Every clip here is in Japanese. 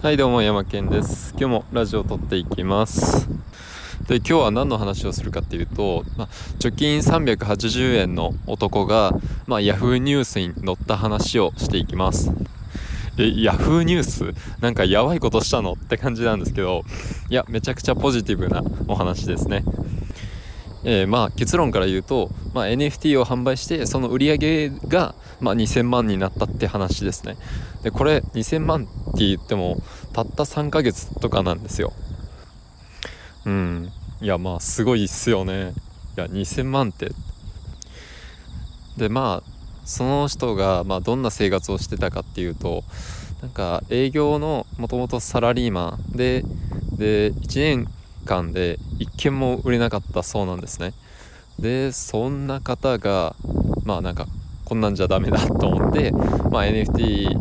はいどうも山健です。今日もラジオを撮っていきます。で今日は何の話をするかっていうと、ま、貯金380円の男が、まあ、Yahoo ニュースに載った話をしていきます。え Yahoo ニュース？なんかやばいことしたの？って感じなんですけどいやめちゃくちゃポジティブなお話ですね。えー、まあ結論から言うと、まあ、NFT を販売してその売り上げが、まあ、2000万になったって話ですね。でこれ2000万って言ってもたった3ヶ月とかなんですよ。うん。いやまあすごいっすよね。いや2000万って。でまあその人が、まあ、どんな生活をしてたかっていうとなんか営業のもともとサラリーマンでで1年間で1件も売れなかったそうなんですね。でそんな方がまあなんかこんなんじゃダメだと思って、まあ、NFT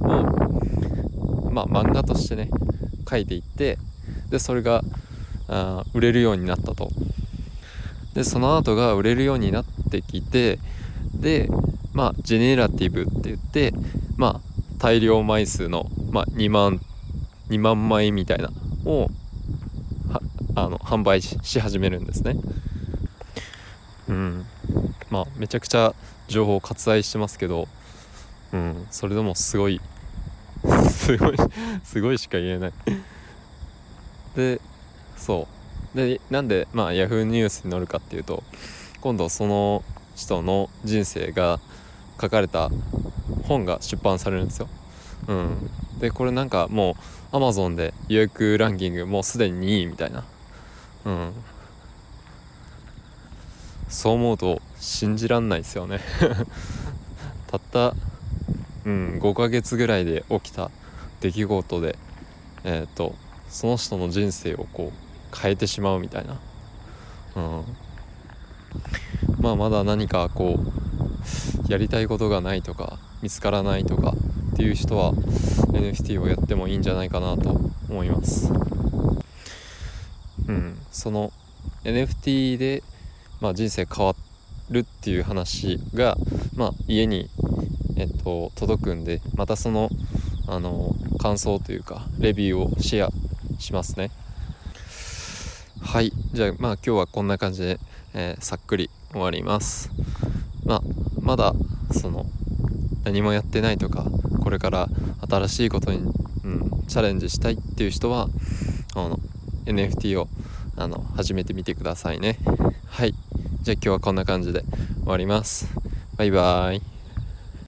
をまあ漫画としてね書いていってでそれがあ売れるようになったと。でその後が売れるようになってきてでまあジェネラティブって言ってまあ大量枚数の、まあ、2万2万枚みたいなをあの販売し始めるんですね。うん。まあめちゃくちゃ情報割愛してますけどうん。それでもすごい すごいすごいしか言えない。でそう。でなんでまあ Yahoo ニュースに載るかっていうと今度その人の人生が書かれた本が出版されるんですよ。うん。でこれなんかもう Amazon で予約ランキングもうすでに2位みたいな。うん。そう思うと信じらんないですよね。たったうん5ヶ月ぐらいで起きた出来事でえ、ー、とその人の人生をこう変えてしまうみたいな。うん。まあまだ何かこうやりたいことがないとか見つからないとかっていう人は NFT をやってもいいんじゃないかなと思います。その NFT で、まあ、人生変わるっていう話が、まあ、家に、えっと、届くんでまたそのあの感想というかレビューをシェアしますね。はい。じゃあまあ今日はこんな感じで、えー、さっくり終わります。まあまだその何もやってないとかこれから新しいことに、うん、チャレンジしたいっていう人はあの NFT をあの始めてみてくださいね。はい。じゃあ今日はこんな感じで終わります。バイバーイ。